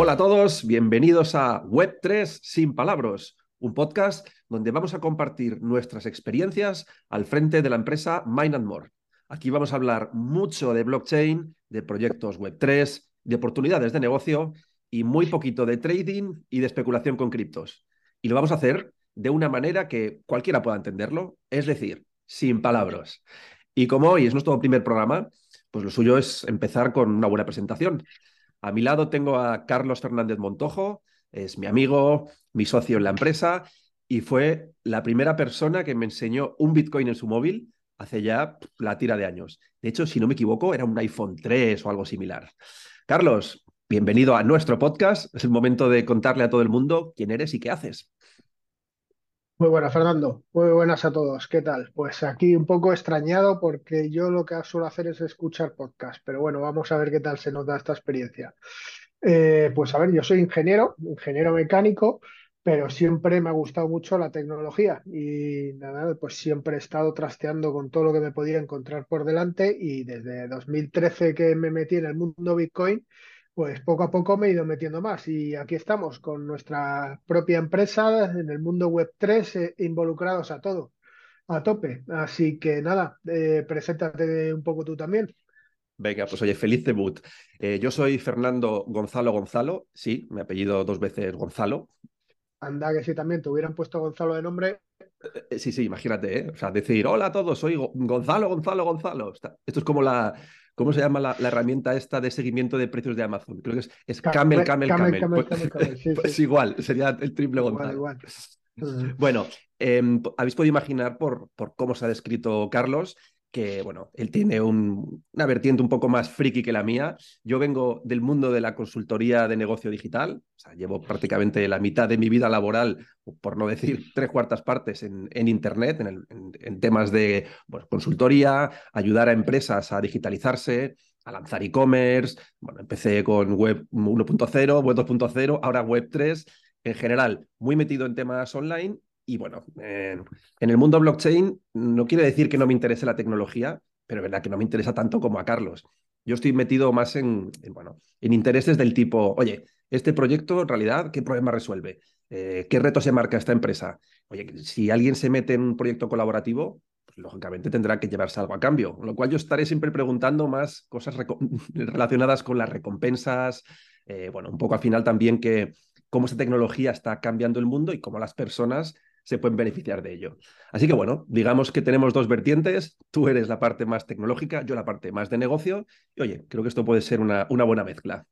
Hola a todos, bienvenidos a Web3 sin palabras, un podcast donde vamos a compartir nuestras experiencias al frente de la empresa Mind and More. Aquí vamos a hablar mucho de blockchain, de proyectos Web3, de oportunidades de negocio y muy poquito de trading y de especulación con criptos. Y lo vamos a hacer de una manera que cualquiera pueda entenderlo, es decir, sin palabras. Y como hoy es nuestro primer programa, pues lo suyo es empezar con una buena presentación. A mi lado tengo a Carlos Fernández Montojo, es mi amigo, mi socio en la empresa y fue la primera persona que me enseñó un Bitcoin en su móvil hace ya la tira de años. De hecho, si no me equivoco, era un iPhone 3 o algo similar. Carlos, bienvenido a nuestro podcast. Es el momento de contarle a todo el mundo quién eres y qué haces. Muy buenas, Fernando. Muy buenas a todos. ¿Qué tal? Pues aquí un poco extrañado porque yo lo que suelo hacer es escuchar podcast, pero bueno, vamos a ver qué tal se nos da esta experiencia. Eh, pues a ver, yo soy ingeniero, ingeniero mecánico, pero siempre me ha gustado mucho la tecnología y nada, pues siempre he estado trasteando con todo lo que me podía encontrar por delante y desde 2013 que me metí en el mundo Bitcoin, pues poco a poco me he ido metiendo más y aquí estamos con nuestra propia empresa en el mundo web 3 eh, involucrados a todo, a tope. Así que nada, eh, preséntate un poco tú también. Venga, pues oye, feliz debut. Eh, yo soy Fernando Gonzalo Gonzalo, sí, me apellido dos veces Gonzalo. Anda, que si también te hubieran puesto Gonzalo de nombre. sí, sí, imagínate, ¿eh? O sea, decir, hola a todos, soy Gonzalo, Gonzalo, Gonzalo. Esto es como la, ¿Cómo se llama la, herramienta esta de seguimiento de precios de Amazon? Creo que es, Camel, Camel, Camel. pues, igual, sería el triple Gonzalo. Bueno, em, habéis podido imaginar por, por cómo se ha descrito Carlos que, bueno, él tiene una vertiente un poco más friki que la mía. Yo vengo del mundo de la consultoría de negocio digital, llevo prácticamente la mitad de mi vida laboral, por no decir tres cuartas partes, en, Internet, en, temas de consultoría, ayudar a empresas a digitalizarse, a lanzar e-commerce. Bueno, empecé con web 1.0, web 2.0, ahora web 3. En general, muy metido en temas online y bueno, en el mundo blockchain no quiere decir que no me interese la tecnología, pero verdad que no me interesa tanto como a Carlos. Yo estoy metido más en, bueno, en intereses del tipo, oye, este proyecto en realidad, ¿qué problema resuelve? Eh, ¿Qué reto se marca esta empresa? Oye, si alguien se mete en un proyecto colaborativo, pues, lógicamente tendrá que llevarse algo a cambio. Con lo cual yo estaré siempre preguntando más cosas relacionadas con las recompensas, eh, bueno, un poco al final también que cómo esta tecnología está cambiando el mundo y cómo las personas se pueden beneficiar de ello. Así que bueno, digamos que tenemos dos vertientes, tú eres la parte más tecnológica, yo la parte más de negocio, y oye, creo que esto puede ser una, una buena mezcla.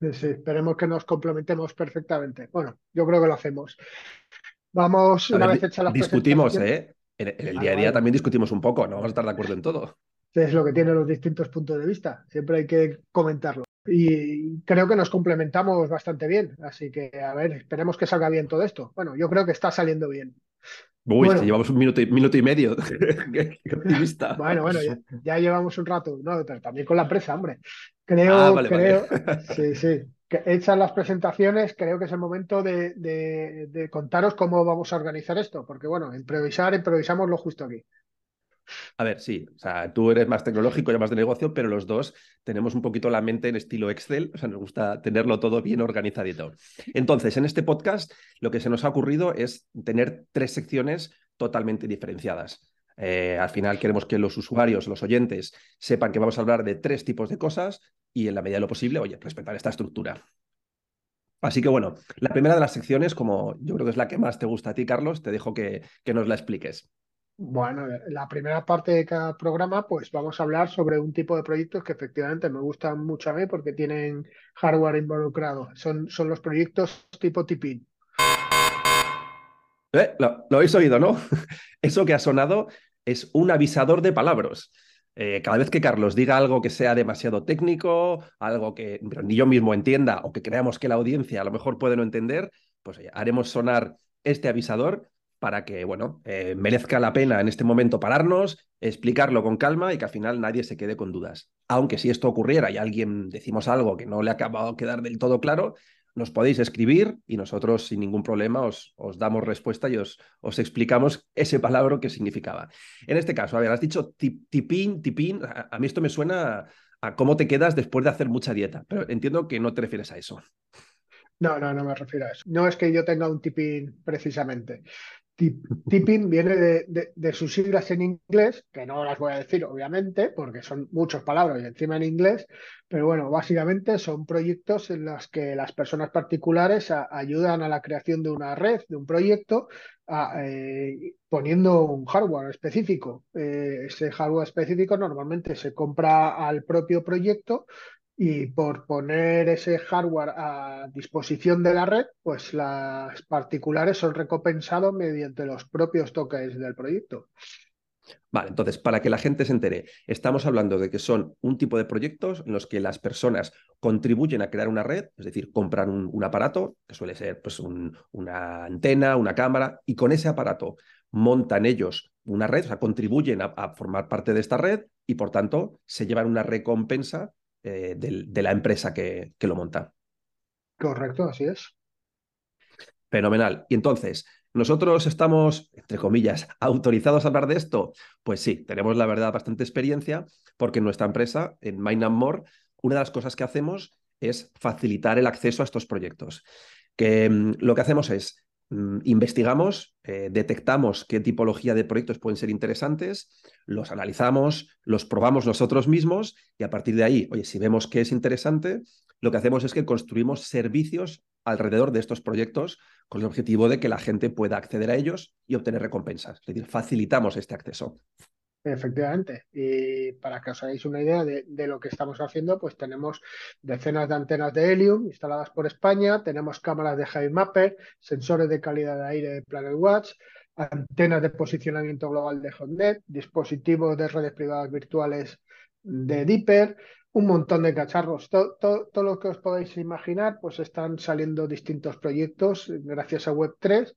Sí, sí, esperemos que nos complementemos perfectamente. Bueno, yo creo que lo hacemos. Vamos, una vez hecha la Discutimos, ¿eh? En, el día a día también discutimos un poco, no vamos a estar de acuerdo en todo. Es lo que tienen los distintos puntos de vista, siempre hay que comentarlo y creo que nos complementamos bastante bien. Así que, a ver, esperemos que salga bien todo esto. Bueno, yo creo que está saliendo bien. Uy, llevamos un minuto y, minuto y medio. qué, optimista. Bueno, bueno, ya, llevamos un rato, ¿no? Pero también con la empresa, hombre. Creo, ah, creo, sí, sí. Que hechas las presentaciones, creo que es el momento de, de, contaros cómo vamos a organizar esto, porque bueno, improvisar, improvisamos lo justo aquí. A ver, sí, o sea, tú eres más tecnológico, y más de negocio, pero los dos tenemos un poquito la mente en estilo Excel, o sea, nos gusta tenerlo todo bien organizadito. Entonces, en este podcast, lo que se nos ha ocurrido es tener tres secciones totalmente diferenciadas. Eh, al final queremos que los usuarios, los oyentes, sepan que vamos a hablar de tres tipos de cosas y en la medida de lo posible, oye, respetar esta estructura. Así que bueno, la primera de las secciones, como yo creo que es la que más te gusta a ti, Carlos, te dejo que, que nos la expliques. Bueno, la primera parte de cada programa, pues vamos a hablar sobre un tipo de proyectos que efectivamente me gustan mucho a mí porque tienen hardware involucrado. Son, son los proyectos tipo Tipin. Eh, lo, habéis oído, ¿no? Eso que ha sonado es un avisador de palabras. Eh, cada vez que Carlos diga algo que sea demasiado técnico, algo que ni yo mismo entienda o que creamos que la audiencia a lo mejor puede no entender, pues haremos sonar este avisador para que, bueno, eh, merezca la pena en este momento pararnos, explicarlo con calma y que al final nadie se quede con dudas. Aunque si esto ocurriera y alguien decimos algo que no le ha acabado de quedar del todo claro, nos podéis escribir y nosotros sin ningún problema os, damos respuesta y os, explicamos ese palabra que significaba. En este caso, a has dicho tipín, tipín, a, mí esto me suena a, cómo te quedas después de hacer mucha dieta, pero entiendo que no te refieres a eso. No, no, no me refiero a eso. No es que yo tenga un tipín precisamente. Tipping viene de, sus siglas en inglés, que no las voy a decir obviamente, porque son muchas palabras y encima en inglés, pero bueno, básicamente son proyectos en los que las personas particulares ayudan a la creación de una red, de un proyecto, eh, poniendo un hardware específico. Eh, ese hardware específico normalmente se compra al propio proyecto y por poner ese hardware a disposición de la red, pues las particulares son recompensados mediante los propios tokens del proyecto. Vale, entonces, para que la gente se entere, estamos hablando de que son un tipo de proyectos en los que las personas contribuyen a crear una red, es decir, compran un, aparato, que suele ser pues, una antena, una cámara, y con ese aparato montan ellos una red, o sea, contribuyen a formar parte de esta red y, por tanto, se llevan una recompensa eh, de, la empresa que, que lo monta. Correcto, así es. Fenomenal. Y entonces, ¿nosotros estamos, entre comillas, autorizados a hablar de esto? Pues sí, tenemos la verdad bastante experiencia porque en nuestra empresa, en Mind More, una de las cosas que hacemos es facilitar el acceso a estos proyectos. Que mm, lo que hacemos es investigamos, eh, detectamos qué tipología de proyectos pueden ser interesantes, los analizamos, los probamos nosotros mismos y a partir de ahí, oye, si vemos que es interesante, lo que hacemos es que construimos servicios alrededor de estos proyectos con el objetivo de que la gente pueda acceder a ellos y obtener recompensas. Es decir, facilitamos este acceso. Efectivamente. Y para que os hagáis una idea de, lo que estamos haciendo, pues tenemos decenas de antenas de Helium instaladas por España, tenemos cámaras de Mapper, sensores de calidad de aire de Planet Watch, antenas de posicionamiento global de HotNet, dispositivos de redes privadas virtuales de Dipper, un montón de cacharros. Todo, todo, lo que os podáis imaginar, pues están saliendo distintos proyectos gracias a Web3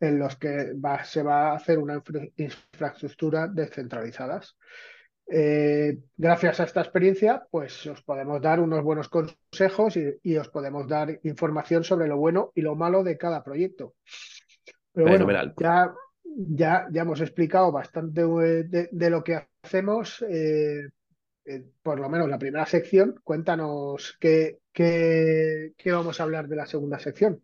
en los que se va a hacer una infraestructura descentralizadas. Eh, gracias a esta experiencia, pues os podemos dar unos buenos consejos y, os podemos dar información sobre lo bueno y lo malo de cada proyecto. Pero bueno, ya, ya, ya hemos explicado bastante de, lo que hacemos. Eh, eh, por lo menos la primera sección, cuéntanos qué, qué, qué vamos a hablar de la segunda sección.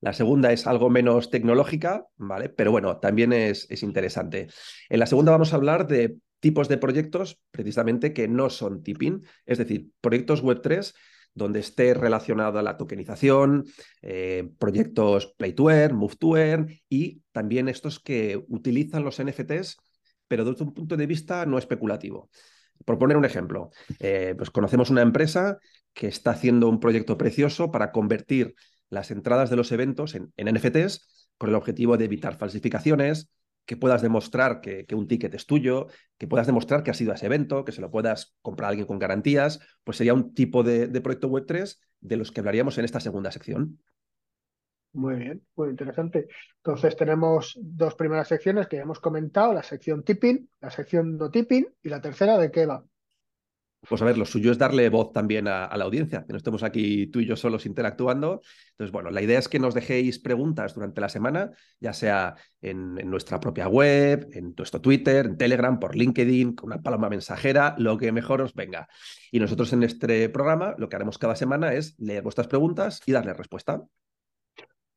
La segunda es algo menos tecnológica, ¿vale? Pero bueno, también es, es interesante. En la segunda vamos a hablar de tipos de proyectos precisamente que no son tipping, es decir, proyectos Web3 donde esté relacionada la tokenización, eh, proyectos Play to Earn, Move to Earn y también estos que utilizan los NFTs, pero desde un punto de vista no especulativo. Por poner un ejemplo, eh, pues conocemos una empresa que está haciendo un proyecto precioso para convertir las entradas de los eventos en, NFTs con el objetivo de evitar falsificaciones, que puedas demostrar que, un ticket es tuyo, que puedas demostrar que has ido a ese evento, que se lo puedas comprar a alguien con garantías, pues sería un tipo de, proyecto Web3 de los que hablaríamos en esta segunda sección. Muy bien, muy interesante. Entonces tenemos dos primeras secciones que ya hemos comentado, la sección tipping, la sección no tipping y la tercera de qué va. Pues a ver, lo suyo es darle voz también a, la audiencia, que no estemos aquí tú y yo solos interactuando. Entonces, bueno, la idea es que nos dejéis preguntas durante la semana, ya sea en, nuestra propia web, en nuestro Twitter, en Telegram, por LinkedIn, con una paloma mensajera, lo que mejor os venga. Y nosotros en este programa lo que haremos cada semana es leer vuestras preguntas y darle respuesta.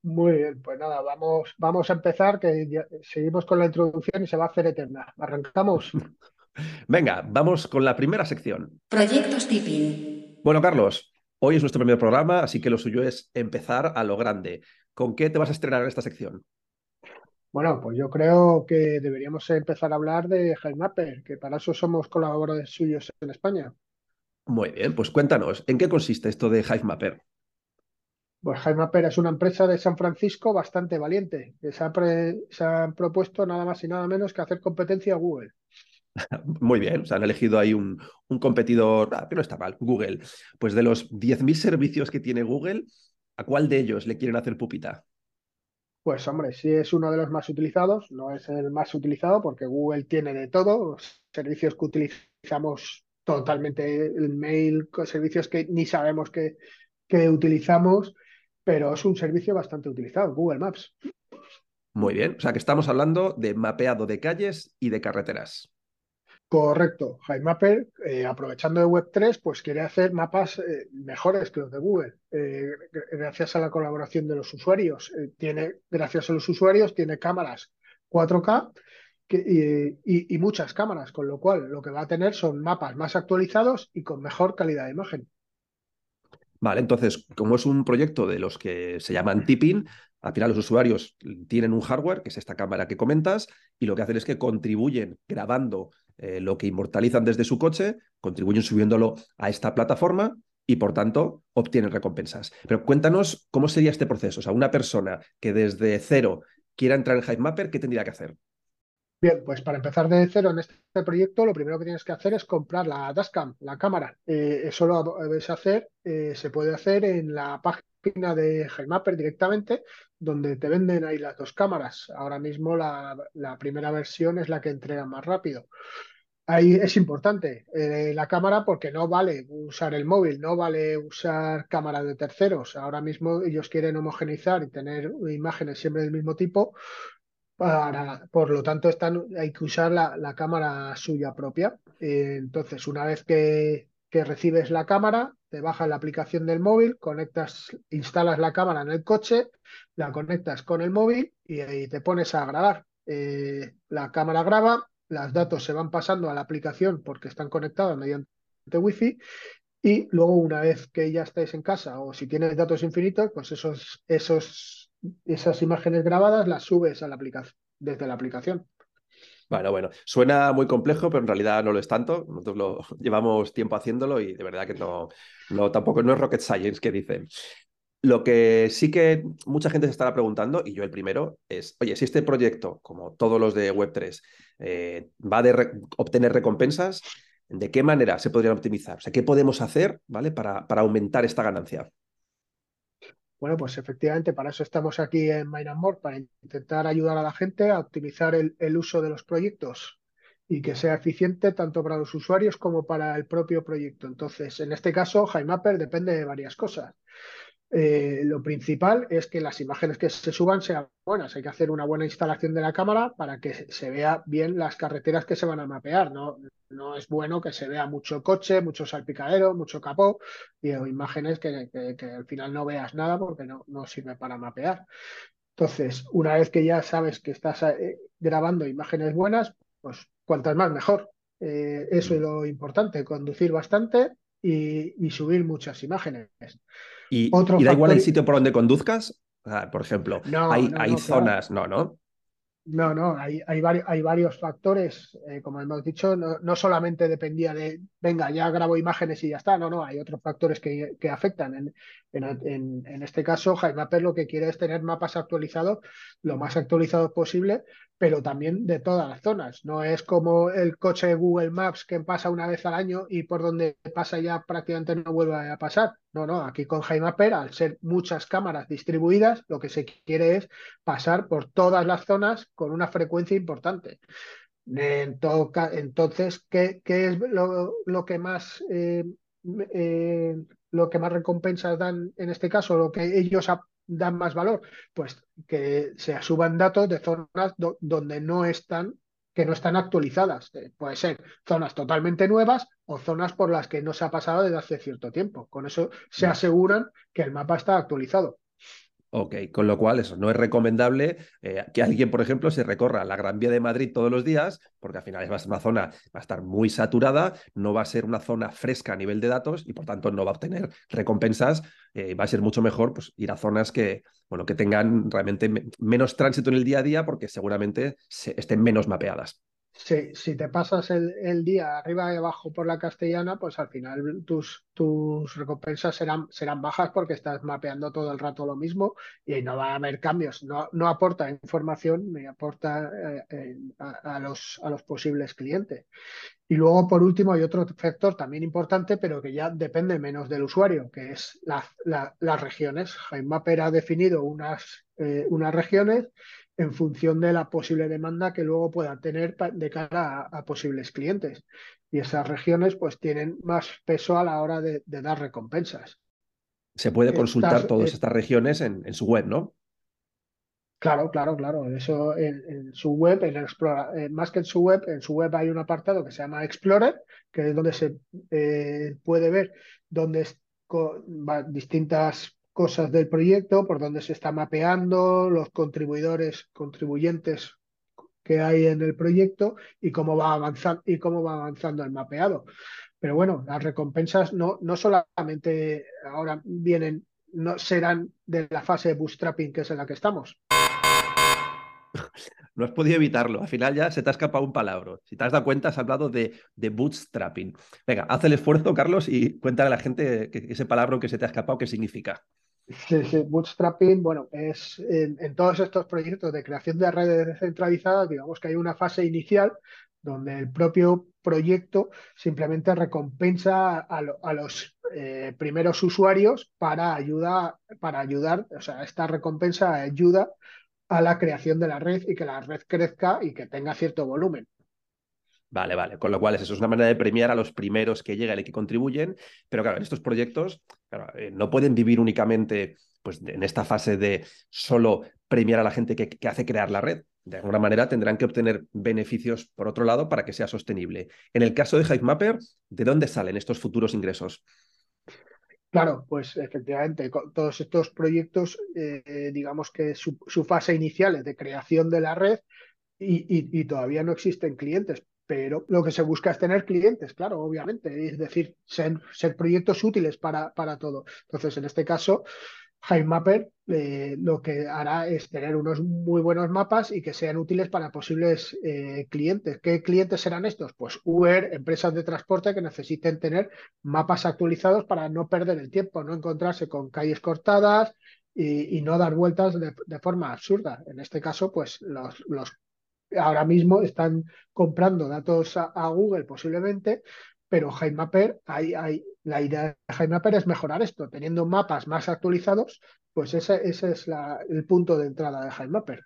Muy bien, pues nada, vamos, vamos a empezar, que seguimos con la introducción y se va a hacer eterna. Arrancamos. Venga, vamos con la primera sección. Proyectos Tipping. Bueno, Carlos, hoy es nuestro primer programa, así que lo suyo es empezar a lo grande. ¿Con qué te vas a estrenar en esta sección? Bueno, pues yo creo que deberíamos empezar a hablar de HiveMapper, que para eso somos colaboradores suyos en España. Muy bien, pues cuéntanos, ¿en qué consiste esto de HiveMapper? Pues HiveMapper es una empresa de San Francisco bastante valiente, que se ha, se ha propuesto nada más y nada menos que hacer competencia a Google. Muy bien, o han elegido ahí un, competidor ah, que no está mal, Google. Pues de los 10.000 servicios que tiene Google, ¿a cuál de ellos le quieren hacer pupita? Pues hombre, sí es uno de los más utilizados, no es el más utilizado porque Google tiene de todo, servicios que utilizamos totalmente el mail, servicios que ni sabemos que, que utilizamos, pero es un servicio bastante utilizado, Google Maps. Muy bien, o sea que estamos hablando de mapeado de calles y de carreteras. Correcto. HiMapper, eh, aprovechando de Web3, pues quiere hacer mapas eh, mejores que los de Google. Eh, gracias a la colaboración de los usuarios. tiene, gracias a los usuarios, tiene cámaras 4K y, muchas cámaras, con lo cual lo que va a tener son mapas más actualizados y con mejor calidad de imagen. Vale, entonces, como es un proyecto de los que se llaman tipping, al final los usuarios tienen un hardware, que es esta cámara que comentas, y lo que hacen es que contribuyen grabando eh, lo que inmortalizan desde su coche, contribuyen subiéndolo a esta plataforma y por tanto obtienen recompensas. Pero cuéntanos cómo sería este proceso. O sea, una persona que desde cero quiera entrar en HiveMapper, ¿qué tendría que hacer? Bien, pues para empezar de cero en este proyecto, lo primero que tienes que hacer es comprar la dashcam, la cámara. Eh, eso lo debes hacer, eh, se puede hacer en la página de HiveMapper directamente, donde te venden ahí las dos cámaras. Ahora mismo la, primera versión es la que entrega más rápido. Ahí es importante eh, la cámara porque no vale usar el móvil, no vale usar cámaras de terceros. Ahora mismo ellos quieren homogeneizar y tener imágenes siempre del mismo tipo. Para, por lo tanto, están, hay que usar la, cámara suya propia. Eh, entonces, una vez que, recibes la cámara, te bajas la aplicación del móvil, conectas, instalas la cámara en el coche, la conectas con el móvil y, ahí te pones a grabar. Eh, la cámara graba, los datos se van pasando a la aplicación porque están conectados mediante Wi-Fi y luego una vez que ya estáis en casa o si tienes datos infinitos, pues esos, esos, esas imágenes grabadas las subes a la aplicación, desde la aplicación. Bueno, bueno, suena muy complejo, pero en realidad no lo es tanto. Nosotros lo llevamos tiempo haciéndolo y de verdad que no, no tampoco no es rocket science que dicen. Lo que sí que mucha gente se estará preguntando, y yo el primero, es, oye, si este proyecto, como todos los de Web3, eh, va a obtener recompensas, ¿de qué manera se podrían optimizar? O sea, ¿qué podemos hacer ¿vale? para, para aumentar esta ganancia? Bueno, pues efectivamente para eso estamos aquí en More, para intentar ayudar a la gente a optimizar el, uso de los proyectos y que sea eficiente tanto para los usuarios como para el propio proyecto. Entonces, en este caso, HiMapper depende de varias cosas. Eh, lo principal es que las imágenes que se suban sean buenas. Hay que hacer una buena instalación de la cámara para que se vea bien las carreteras que se van a mapear. No, no es bueno que se vea mucho coche, mucho salpicadero, mucho capó y imágenes que, al final no veas nada porque no, no sirve para mapear. Entonces, una vez que ya sabes que estás eh, grabando imágenes buenas, pues cuantas más mejor. Eh, eso es lo importante, conducir bastante y, y subir muchas imágenes. Y, da igual el sitio por donde conduzcas. por ejemplo, hay, hay zonas, no, ¿no? No, no, hay, varios, factores, eh, como hemos dicho, no, solamente dependía de, venga, ya grabo imágenes y ya está, no, no, hay otros factores que, afectan. En, este caso, HiMapper lo que quiere es tener mapas actualizados, lo más actualizados posible, pero también de todas las zonas. No es como el coche de Google Maps que pasa una vez al año y por donde pasa ya prácticamente no vuelve a pasar. No, no, aquí con HiMapper, al ser muchas cámaras distribuidas, lo que se quiere es pasar por todas las zonas con una frecuencia importante. entonces, ¿qué, es lo, que más eh, eh, lo que más recompensas dan en este caso, lo que ellos dan más valor? Pues que se suban datos de zonas donde no están que no están actualizadas. Eh, puede ser zonas totalmente nuevas o zonas por las que no se ha pasado desde hace cierto tiempo. Con eso se aseguran que el mapa está actualizado. Ok, con lo cual eso no es recomendable eh, que alguien, por ejemplo, se recorra la Gran Vía de Madrid todos los días, porque al final es una zona, va a estar muy saturada, no va a ser una zona fresca a nivel de datos y por tanto no va a obtener recompensas. Eh, va a ser mucho mejor pues, ir a zonas que, bueno, que tengan realmente menos tránsito en el día a día porque seguramente estén menos mapeadas. Si te pasas el, día arriba y abajo por la castellana, pues al final tus, tus recompensas serán, serán bajas porque estás mapeando todo el rato lo mismo y no va a haber cambios. No, no aporta información ni aporta eh, eh, a, los, a los posibles clientes. Y luego, por último, hay otro factor también importante, pero que ya depende menos del usuario, que es las regiones. Mapper ha definido unas, eh, unas regiones en función de la posible demanda que luego pueda tener de cara a, posibles clientes. Y esas regiones pues tienen más peso a la hora de, dar recompensas. Se puede consultar todas estas regiones en, en, su web, ¿no? Claro, claro, claro. Eso en, su web, en Explorer, más que en su web, en su web hay un apartado que se llama Explorer, que es donde se puede ver dónde distintas cosas del proyecto, por dónde se está mapeando, los contribuidores, contribuyentes que hay en el proyecto y cómo va avanzando y cómo va avanzando el mapeado. Pero bueno, las recompensas no, no solamente ahora vienen, no serán de la fase de bootstrapping que es en la que estamos. No has podido evitarlo. Al final ya se te ha escapado un palabra. Si te has dado cuenta, has hablado de, de bootstrapping. Venga, haz el esfuerzo, Carlos, y cuéntale a la gente ese palabra que se te ha escapado, qué significa. Sí, sí, bootstrapping, bueno, es en, todos estos proyectos de creación de redes descentralizadas, digamos que hay una fase inicial donde el propio proyecto simplemente recompensa a, los eh, primeros usuarios para, ayuda, para ayudar, o sea, esta recompensa ayuda a la creación de la red y que la red crezca y que tenga cierto volumen. Vale, vale. Con lo cual, eso es una manera de premiar a los primeros que llegan y que contribuyen. Pero claro, estos proyectos eh, no pueden vivir únicamente pues, en esta fase de solo premiar a la gente que, hace crear la red. De alguna manera tendrán que obtener beneficios por otro lado para que sea sostenible. En el caso de HiveMapper, ¿de dónde salen estos futuros ingresos? Claro, pues efectivamente, todos estos proyectos, eh, digamos que su, fase inicial es de creación de la red y, todavía no existen clientes, pero lo que se busca es tener clientes, claro, obviamente, es decir, ser, proyectos útiles para, para, todo. Entonces, en este caso, HiveMapper eh, lo que hará es tener unos muy buenos mapas y que sean útiles para posibles eh, clientes. ¿Qué clientes serán estos? Pues Uber, empresas de transporte que necesiten tener mapas actualizados para no perder el tiempo, no encontrarse con calles cortadas y, no dar vueltas de, de, forma absurda. En este caso, pues los, los ahora mismo están comprando datos a, Google posiblemente, pero HiveMapper, hay, hay, la idea de HiveMapper es mejorar esto, teniendo mapas más actualizados, pues ese, ese es el punto de entrada de HiveMapper.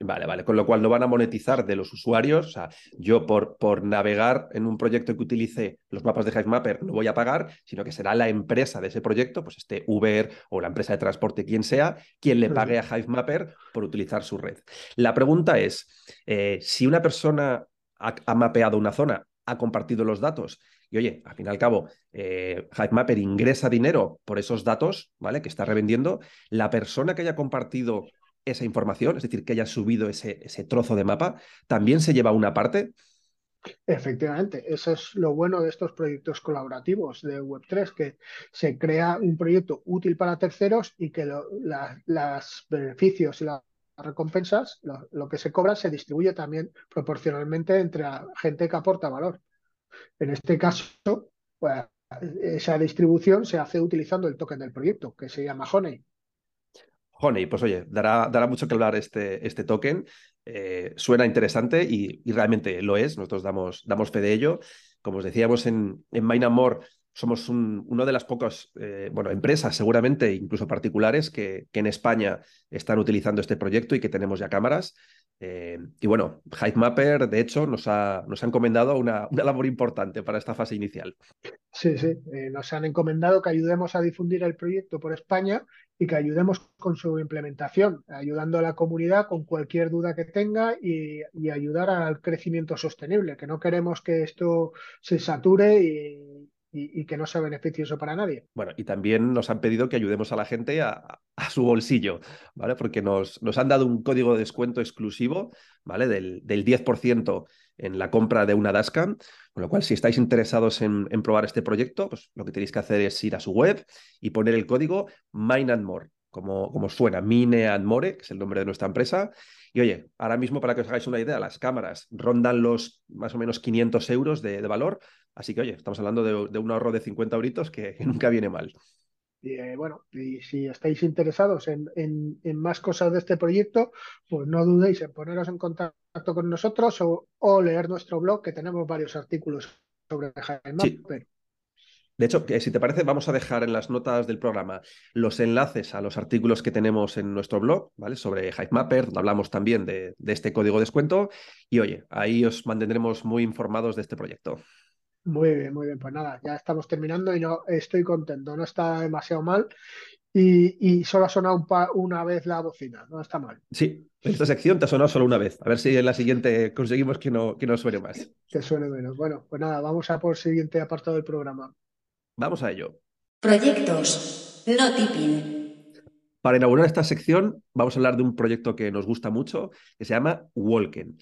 Vale, vale, con lo cual no van a monetizar de los usuarios. O sea, yo por, por navegar en un proyecto que utilice los mapas de HiveMapper no voy a pagar, sino que será la empresa de ese proyecto, pues este Uber o la empresa de transporte, quien sea, quien le pague a HiveMapper por utilizar su red. La pregunta es, eh, si una persona ha, mapeado una zona, ha compartido los datos y oye, al fin y al cabo, eh, HiveMapper ingresa dinero por esos datos, ¿vale? Que está revendiendo. La persona que haya compartido esa información, es decir, que haya subido ese, ese trozo de mapa, también se lleva una parte. Efectivamente, eso es lo bueno de estos proyectos colaborativos de Web3, que se crea un proyecto útil para terceros y que los beneficios y las recompensas, lo, que se cobra, se distribuye también proporcionalmente entre la gente que aporta valor. En este caso, pues, esa distribución se hace utilizando el token del proyecto, que se llama Honey. Honey, pues oye, dará, dará mucho que hablar este, este token. Eh, suena interesante y, realmente lo es. Nosotros damos, damos fe de ello. Como os decíamos en, en More, somos un, una de las pocas eh, bueno, empresas, seguramente, incluso particulares, que, en España están utilizando este proyecto y que tenemos ya cámaras. Eh, y bueno, Mapper, de hecho, nos ha, nos ha encomendado una, labor importante para esta fase inicial. Sí, sí, eh, nos han encomendado que ayudemos a difundir el proyecto por España y que ayudemos con su implementación, ayudando a la comunidad con cualquier duda que tenga y ayudar al crecimiento sostenible, que no queremos que esto se sature y, y, que no sea beneficioso para nadie. Bueno, y también nos han pedido que ayudemos a la gente a, su bolsillo, ¿vale? Porque nos, nos, han dado un código de descuento exclusivo, ¿vale? Del, del 10% en la compra de una Dashcam, con lo cual si estáis interesados en, en, probar este proyecto, pues lo que tenéis que hacer es ir a su web y poner el código Mine and More, como, como suena, Mine and More, que es el nombre de nuestra empresa. Y oye, ahora mismo para que os hagáis una idea, las cámaras rondan los más o menos 500 euros de, de valor, Así que, oye, estamos hablando de, un ahorro de 50 euritos que, nunca viene mal. Y, eh, bueno, y si estáis interesados en, más cosas de este proyecto, pues no dudéis en poneros en contacto con nosotros o, leer nuestro blog, que tenemos varios artículos sobre Jaime sí. De hecho, si te parece, vamos a dejar en las notas del programa los enlaces a los artículos que tenemos en nuestro blog, ¿vale? Sobre HiveMapper, donde hablamos también de, de este código de descuento. Y oye, ahí os mantendremos muy informados de este proyecto. Muy bien, muy bien. Pues nada, ya estamos terminando y no estoy contento, no está demasiado mal. Y, solo ha sonado una vez la bocina, no está mal. Sí, esta sección te ha sonado solo una vez. A ver si en la siguiente conseguimos que no, que no suene más. Que suene menos. Bueno, pues nada, vamos a por el siguiente apartado del programa. Vamos a ello. Proyectos, no tipping. Para inaugurar esta sección, vamos a hablar de un proyecto que nos gusta mucho, que se llama Walken.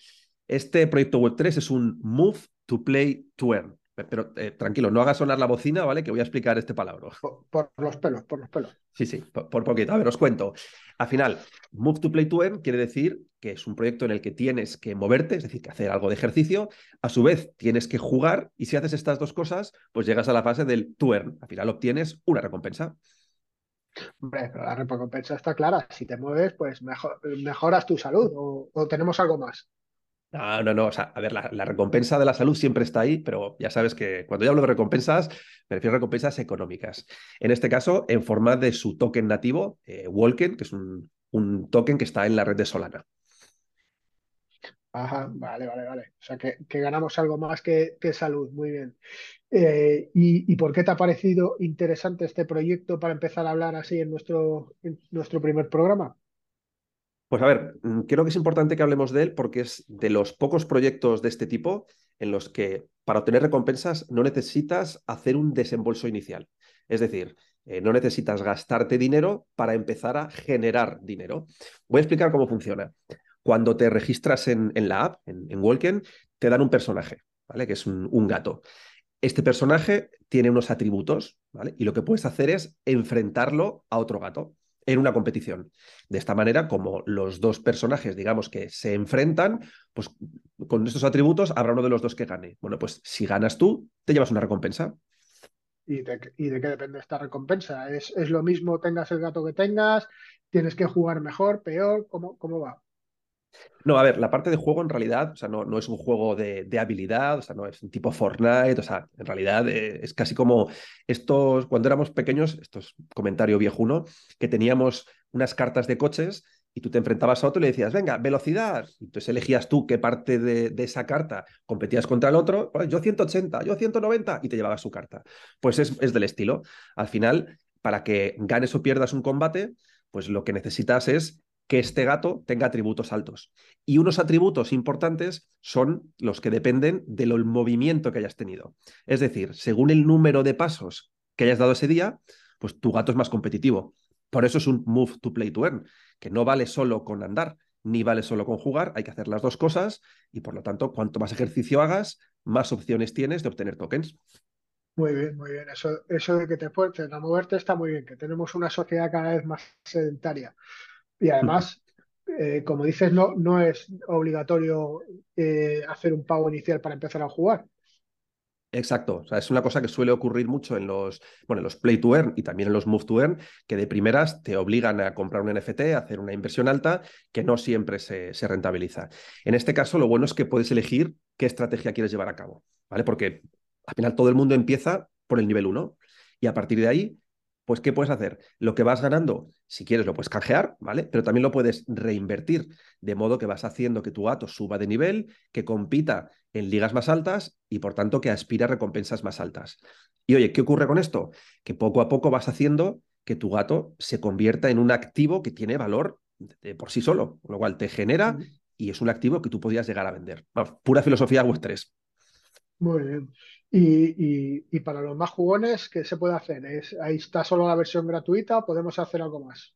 Este proyecto Web3 es un Move to Play to Earn. Pero eh, tranquilo, no haga sonar la bocina, ¿vale? Que voy a explicar este palabra. Por, los pelos, por los pelos. Sí, sí, por, poquito. A ver, os cuento. Al final, Move to Play to Earn quiere decir que es un proyecto en el que tienes que moverte, es decir, que hacer algo de ejercicio. A su vez, tienes que jugar y si haces estas dos cosas, pues llegas a la fase del to earn. Al final obtienes una recompensa. Hombre, pero la recompensa está clara. Si te mueves, pues mejoras tu salud o tenemos algo más. No, no, no. O sea, a ver, la, recompensa de la salud siempre está ahí, pero ya sabes que cuando yo hablo de recompensas, me refiero a recompensas económicas. En este caso, en forma de su token nativo, eh, Walken, que es un, token que está en la red de Solana. Ajá, vale, vale, vale. O sea, que, ganamos algo más que, salud. Muy bien. Eh, y, por qué te ha parecido interesante este proyecto para empezar a hablar así en nuestro, en nuestro primer programa? Pues a ver, mm, creo que es importante que hablemos de él porque es de los pocos proyectos de este tipo en los que para obtener recompensas no necesitas hacer un desembolso inicial. Es decir, eh, no necesitas gastarte dinero para empezar a generar dinero. Voy a explicar cómo funciona. Cuando te registras en, la app, en, en, Walken, te dan un personaje, ¿vale? Que es un, un gato. Este personaje tiene unos atributos, ¿vale? Y lo que puedes hacer es enfrentarlo a otro gato en una competición. De esta manera, como los dos personajes, digamos, que se enfrentan, pues con estos atributos habrá uno de los dos que gane. Bueno, pues si ganas tú, te llevas una recompensa. ¿Y de, qué depende esta recompensa? ¿Es, ¿Es, lo mismo tengas el gato que tengas? ¿Tienes que jugar mejor, peor? ¿Cómo, cómo va? No, a ver, la parte de juego en realidad, o sea, no, no es un juego de, habilidad, o sea, no es un tipo Fortnite, o sea, en realidad eh, es casi como estos, cuando éramos pequeños, esto es comentario viejuno, que teníamos unas cartas de coches y tú te enfrentabas a otro y le decías, venga, velocidad. Entonces elegías tú qué parte de, esa carta competías contra el otro, pues yo 180, yo 190 y te llevabas su carta. Pues es, es del estilo. Al final, para que ganes o pierdas un combate, pues lo que necesitas es que este gato tenga atributos altos. Y unos atributos importantes son los que dependen del movimiento que hayas tenido. Es decir, según el número de pasos que hayas dado ese día, pues tu gato es más competitivo. Por eso es un move to play to earn, que no vale solo con andar, ni vale solo con jugar, hay que hacer las dos cosas y por lo tanto, cuanto más ejercicio hagas, más opciones tienes de obtener tokens. Muy bien, muy bien. Eso, eso de que te fuerces a moverte está muy bien, que tenemos una sociedad cada vez más sedentaria. Y además, eh, como dices, no, no es obligatorio eh, hacer un pago inicial para empezar a jugar. Exacto, o sea, es una cosa que suele ocurrir mucho en los, bueno, los Play to Earn y también en los Move to Earn, que de primeras te obligan a comprar un NFT, a hacer una inversión alta, que no siempre se, se rentabiliza. En este caso, lo bueno es que puedes elegir qué estrategia quieres llevar a cabo, ¿vale? Porque al final todo el mundo empieza por el nivel 1 y a partir de ahí pues ¿qué puedes hacer? Lo que vas ganando, si quieres, lo puedes canjear, ¿vale? Pero también lo puedes reinvertir, de modo que vas haciendo que tu gato suba de nivel, que compita en ligas más altas y por tanto que aspira a recompensas más altas. Y oye, ¿qué ocurre con esto? Que poco a poco vas haciendo que tu gato se convierta en un activo que tiene valor por sí solo, con lo cual te genera y es un activo que tú podrías llegar a vender. pura filosofía web 3. Muy bien. Y, para los más jugones, ¿qué se puede hacer? ¿Es, ¿Ahí está solo la versión gratuita podemos hacer algo más?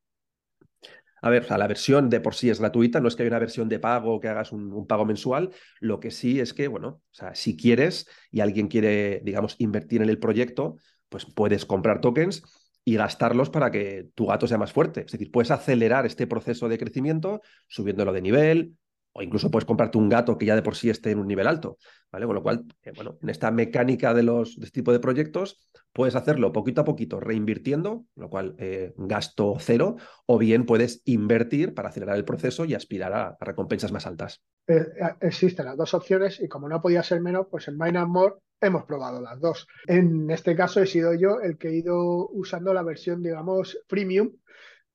A ver, la versión de por sí es gratuita, no es que haya una versión de pago que hagas un, pago mensual. Lo que sí es que, bueno, o sea, si quieres y alguien quiere, digamos, invertir en el proyecto, pues puedes comprar tokens y gastarlos para que tu gato sea más fuerte. Es decir, puedes acelerar este proceso de crecimiento subiéndolo de nivel, o incluso puedes comprarte un gato que ya de por sí esté en un nivel alto, ¿vale? Con lo cual, eh, bueno, en esta mecánica de, los, este tipo de proyectos, puedes hacerlo poquito a poquito reinvirtiendo, lo cual eh, gasto cero, o bien puedes invertir para acelerar el proceso y aspirar a, recompensas más altas. Eh, existen las dos opciones y como no podía ser menos, pues en Mine More hemos probado las dos. En este caso he sido yo el que he ido usando la versión, digamos, premium,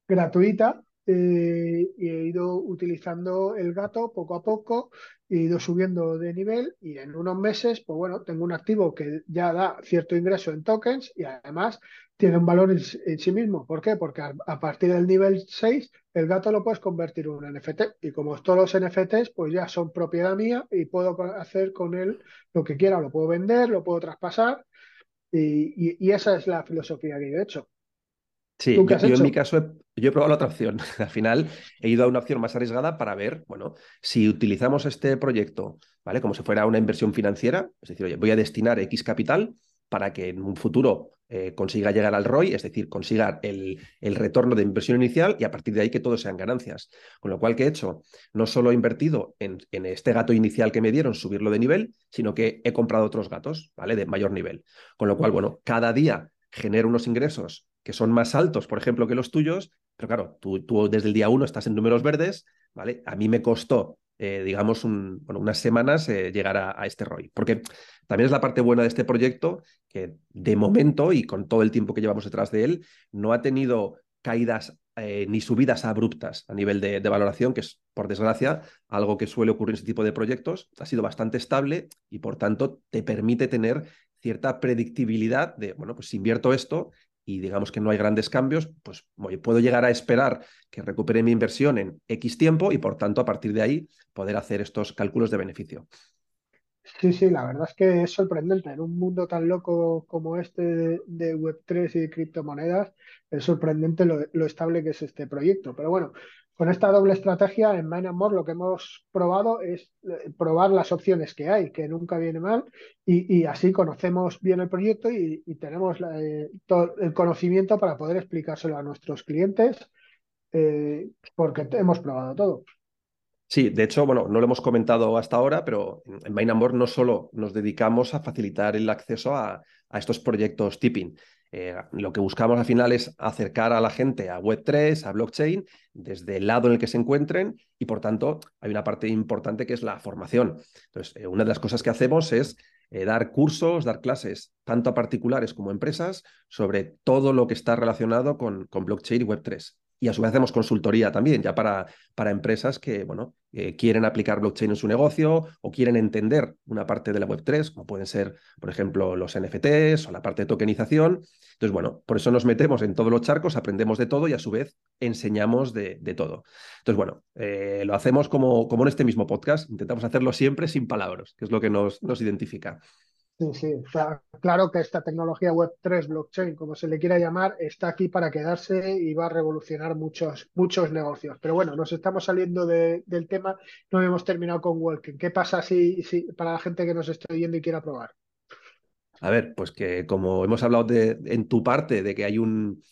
gratuita, eh, y he ido utilizando el gato poco a poco, he ido subiendo de nivel y en unos meses, pues bueno, tengo un activo que ya da cierto ingreso en tokens y además tiene un valor en, sí mismo. ¿Por qué? Porque a, partir del nivel 6 el gato lo puedes convertir en un NFT y como todos los NFTs pues ya son propiedad mía y puedo hacer con él lo que quiera, lo puedo vender, lo puedo traspasar y esa es la filosofía que yo he hecho. Sí, yo, en mi caso he, yo he probado la otra opción. Al final he ido a una opción más arriesgada para ver, bueno, si utilizamos este proyecto, ¿vale? Como si fuera una inversión financiera, es decir, oye, voy a destinar X capital para que en un futuro eh, consiga llegar al ROI, es decir, consiga el, el, retorno de inversión inicial y a partir de ahí que todo sean ganancias. Con lo cual, ¿qué he hecho? No solo he invertido en, en, este gato inicial que me dieron, subirlo de nivel, sino que he comprado otros gatos, ¿vale? De mayor nivel. Con lo cual, bueno, cada día genero unos ingresos que son más altos, por ejemplo, que los tuyos, pero claro, tú, desde el día uno estás en números verdes, ¿vale? A mí me costó, eh, digamos, unas semanas eh, llegar a, este ROI, porque también es la parte buena de este proyecto que de momento y con todo el tiempo que llevamos detrás de él, no ha tenido caídas eh, ni subidas abruptas a nivel de, de, valoración, que es, por desgracia, algo que suele ocurrir en este tipo de proyectos. Ha sido bastante estable y, por tanto, te permite tener cierta predictibilidad de, bueno, pues si invierto esto, y digamos que no hay grandes cambios, pues puedo llegar a esperar que recupere mi inversión en X tiempo y por tanto a partir de ahí poder hacer estos cálculos de beneficio. Sí, sí, la verdad es que es sorprendente. En un mundo tan loco como este de, Web3 y de criptomonedas, es sorprendente lo, lo, estable que es este proyecto. Pero bueno, con esta doble estrategia en Mine lo que hemos probado es eh, probar las opciones que hay, que nunca viene mal, y, así conocemos bien el proyecto y, tenemos eh, todo el conocimiento para poder explicárselo a nuestros clientes, eh, porque hemos probado todo. Sí, de hecho, bueno, no lo hemos comentado hasta ahora, pero en Mine no solo nos dedicamos a facilitar el acceso a, a estos proyectos tipping, eh, lo que buscamos al final es acercar a la gente a Web3, a blockchain, desde el lado en el que se encuentren y por tanto hay una parte importante que es la formación. Entonces, eh, una de las cosas que hacemos es eh, dar cursos, dar clases, tanto a particulares como a empresas, sobre todo lo que está relacionado con, con blockchain y Web3 y a su vez hacemos consultoría también, ya para, para empresas que bueno, eh, quieren aplicar blockchain en su negocio o quieren entender una parte de la Web3, como pueden ser, por ejemplo, los NFTs o la parte de tokenización. Entonces, bueno, por eso nos metemos en todos los charcos, aprendemos de todo y a su vez enseñamos de, de todo. Entonces, bueno, eh, lo hacemos como, como en este mismo podcast, intentamos hacerlo siempre sin palabras, que es lo que nos, nos identifica. Sí, sí, claro que esta tecnología Web3, blockchain, como se le quiera llamar, está aquí para quedarse y va a revolucionar muchos, muchos negocios. Pero bueno, nos estamos saliendo del tema, no hemos terminado con Walking. ¿Qué pasa si, para la gente que nos está oyendo y quiera probar? A ver, pues que como hemos hablado de, en tu parte de que hay un,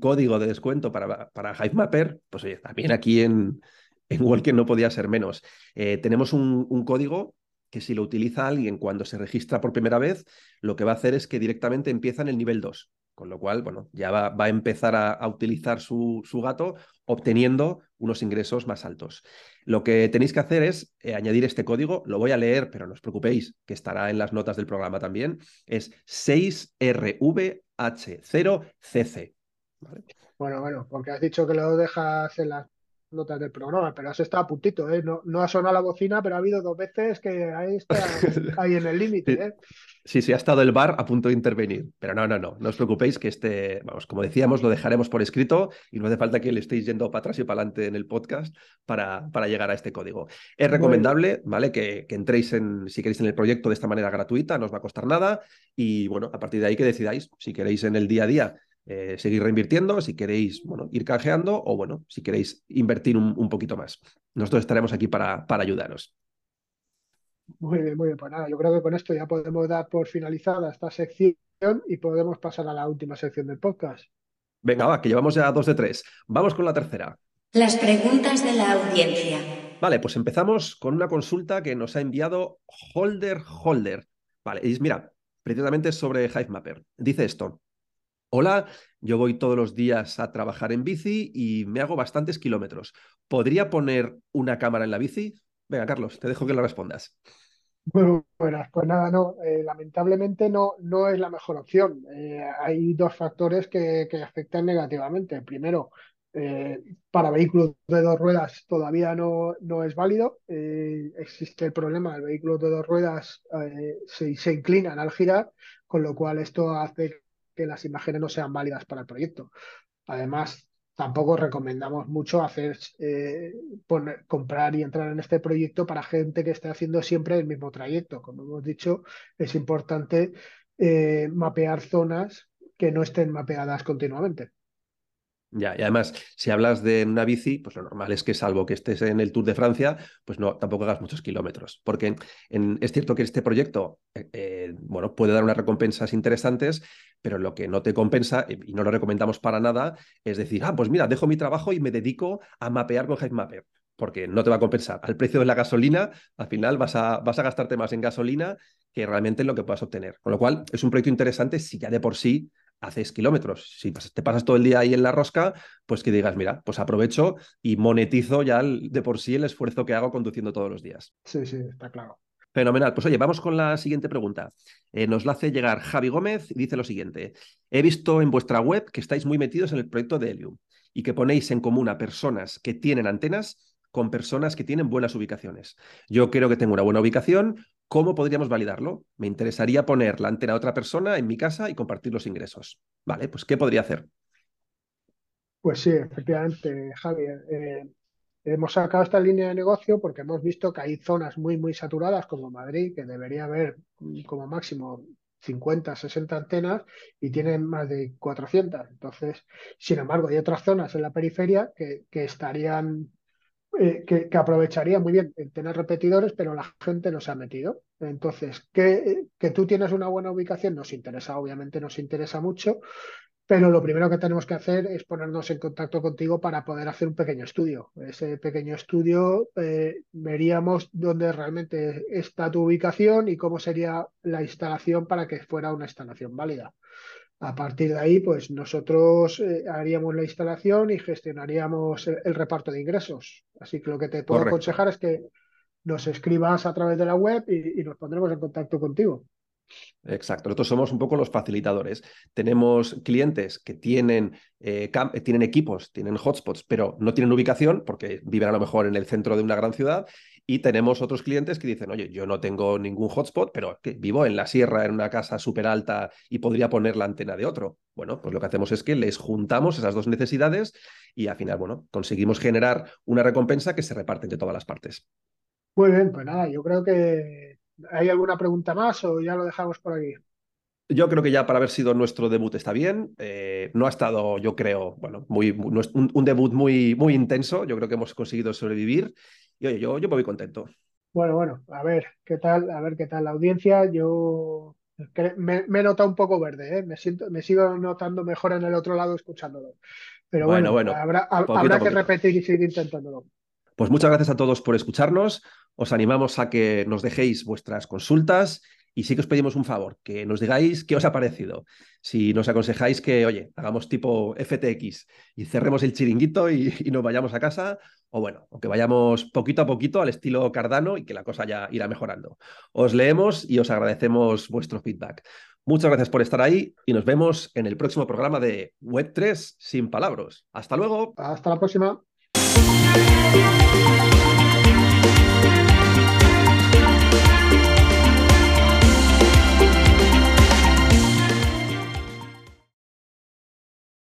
código de descuento para, para pues oye, también aquí en, en Walking no podía ser menos. Eh, tenemos un código que si lo utiliza alguien cuando se registra por primera vez, lo que va a hacer es que directamente empieza en el nivel 2. Con lo cual, bueno, ya va, va a empezar a, utilizar su, su, gato obteniendo unos ingresos más altos. Lo que tenéis que hacer es eh, añadir este código, lo voy a leer, pero no os preocupéis, que estará en las notas del programa también. Es 6RVH0CC. Bueno, bueno, porque has dicho que lo dejas en las notas del programa, pero has estado a puntito, ¿eh? No, no ha sonado la bocina, pero ha habido dos veces que ahí está ahí en el límite, ¿eh? Sí, sí, ha estado el bar a punto de intervenir. Pero no, no, no, no os preocupéis que este, vamos, como decíamos, lo dejaremos por escrito y no hace falta que le estéis yendo para atrás y para adelante en el podcast para, para llegar a este código. Es recomendable, ¿vale? Que, que, entréis en, si queréis, en el proyecto de esta manera gratuita, no os va a costar nada y bueno, a partir de ahí que decidáis si queréis en el día a día eh, seguir reinvirtiendo, si queréis bueno, ir canjeando o bueno, si queréis invertir un, poquito más. Nosotros estaremos aquí para, para ayudaros. Muy bien, muy bien. Pues nada, yo creo que con esto ya podemos dar por finalizada esta sección y podemos pasar a la última sección del podcast. Venga, va, que llevamos ya dos de tres. Vamos con la tercera. Las preguntas de la audiencia. Vale, pues empezamos con una consulta que nos ha enviado Holder Holder. Vale, y mira, precisamente sobre HiveMapper. Dice esto. Hola, yo voy todos los días a trabajar en bici y me hago bastantes kilómetros. ¿Podría poner una cámara en la bici? Venga, Carlos, te dejo que lo respondas. Bueno, pues nada, no, eh, lamentablemente no, no es la mejor opción. Eh, hay dos factores que, afectan negativamente. Primero, Eh, para vehículos de dos ruedas todavía no, no es válido. Existe el problema, el vehículo de dos ruedas se, se, inclinan al girar, con lo cual esto hace que las imágenes no sean válidas para el proyecto. Además, tampoco recomendamos mucho hacer poner, comprar y entrar en este proyecto para gente que esté haciendo siempre el mismo trayecto. Como hemos dicho, es importante mapear zonas que no estén mapeadas continuamente. Ya, y además, si hablas de una bici, pues lo normal es que, salvo que estés en el Tour de Francia, pues no, tampoco hagas muchos kilómetros. Porque es cierto que este proyecto, eh, eh, bueno, puede dar unas recompensas interesantes, pero lo que no te compensa, y no lo recomendamos para nada, es decir, ah, pues mira, dejo mi trabajo y me dedico a mapear con Mapper porque no te va a compensar. Al precio de la gasolina, al final vas a, vas a gastarte más en gasolina que realmente en lo que puedas obtener. Con lo cual, es un proyecto interesante si ya de por sí haces kilómetros. Si te pasas todo el día ahí en la rosca, pues que digas, mira, pues aprovecho y monetizo ya de por sí el esfuerzo que hago conduciendo todos los días. Sí, sí, está claro. Fenomenal. Pues oye, vamos con la siguiente pregunta. Eh, nos la hace llegar Javi Gómez y dice lo siguiente. He visto en vuestra web que estáis muy metidos en el proyecto de Helium y que ponéis en común a personas que tienen antenas con personas que tienen buenas ubicaciones. Yo creo que tengo una buena ubicación. ¿Cómo podríamos validarlo? Me interesaría poner la antena a otra persona en mi casa y compartir los ingresos. Vale, pues ¿qué podría hacer? Pues sí, efectivamente, Javier. Eh, hemos sacado esta línea de negocio porque hemos visto que hay zonas muy, muy saturadas como Madrid, que debería haber como máximo 50, 60 antenas y tienen más de 400. Entonces, sin embargo, hay otras zonas en la periferia que, que estarían eh, que, aprovecharía muy bien tener repetidores, pero la gente no se ha metido. Entonces, que, que tú tienes una buena ubicación nos interesa, obviamente nos interesa mucho, pero lo primero que tenemos que hacer es ponernos en contacto contigo para poder hacer un pequeño estudio. Ese pequeño estudio eh, veríamos dónde realmente está tu ubicación y cómo sería la instalación para que fuera una instalación válida. A partir de ahí, pues nosotros eh, haríamos la instalación y gestionaríamos el, reparto de ingresos. Así que lo que te puedo aconsejar es que nos escribas a través de la web y, nos pondremos en contacto contigo. Exacto, nosotros somos un poco los facilitadores. Tenemos clientes que tienen, eh, tienen equipos, tienen hotspots, pero no tienen ubicación porque viven a lo mejor en el centro de una gran ciudad y tenemos otros clientes que dicen, oye, yo no tengo ningún hotspot, pero vivo en la sierra, en una casa súper alta y podría poner la antena de otro. Bueno, pues lo que hacemos es que les juntamos esas dos necesidades y al final, bueno, conseguimos generar una recompensa que se reparte entre todas las partes. Muy bien, pues nada, yo creo que hay alguna pregunta más o ya lo dejamos por aquí. Yo creo que ya para haber sido nuestro debut está bien. Eh, no ha estado, yo creo, bueno, muy, un, un, debut muy, muy intenso. Yo creo que hemos conseguido sobrevivir y oye, yo, yo me voy contento. Bueno, bueno, a ver qué tal, a ver qué tal la audiencia. Yo me, he notado un poco verde, ¿eh? me, siento, me sigo notando mejor en el otro lado escuchándolo. Pero bueno, bueno, habrá, habrá que repetir y seguir intentándolo. Pues muchas gracias a todos por escucharnos. Os animamos a que nos dejéis vuestras consultas y sí que os pedimos un favor, que nos digáis qué os ha parecido. Si nos aconsejáis que, oye, hagamos tipo FTX y cerremos el chiringuito y, nos vayamos a casa, o bueno, o que vayamos poquito a poquito al estilo Cardano y que la cosa ya irá mejorando. Os leemos y os agradecemos vuestro feedback. Muchas gracias por estar ahí y nos vemos en el próximo programa de Web3 sin palabras. Hasta luego. Hasta la próxima.